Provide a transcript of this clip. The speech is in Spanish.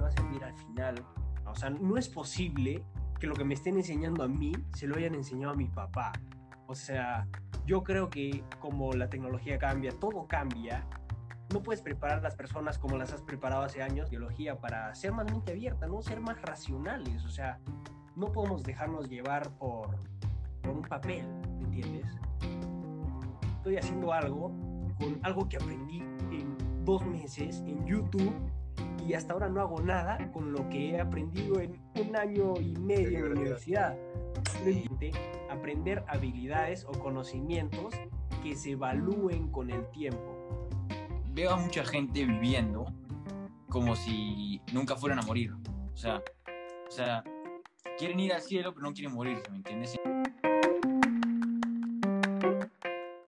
va a servir al final. O sea, no es posible que lo que me estén enseñando a mí se lo hayan enseñado a mi papá. O sea, yo creo que como la tecnología cambia, todo cambia, no puedes preparar a las personas como las has preparado hace años, biología, para ser más mente abierta, ¿no? Ser más racionales. O sea, no podemos dejarnos llevar por, por un papel, ¿me entiendes? Estoy haciendo algo con algo que aprendí en dos meses en YouTube y hasta ahora no hago nada con lo que he aprendido en un año y medio en la universidad. Aprender habilidades o conocimientos que se evalúen con el tiempo. Veo a mucha gente viviendo como si nunca fueran a morir. O sea, o sea, quieren ir al cielo pero no quieren morir, ¿me entiendes?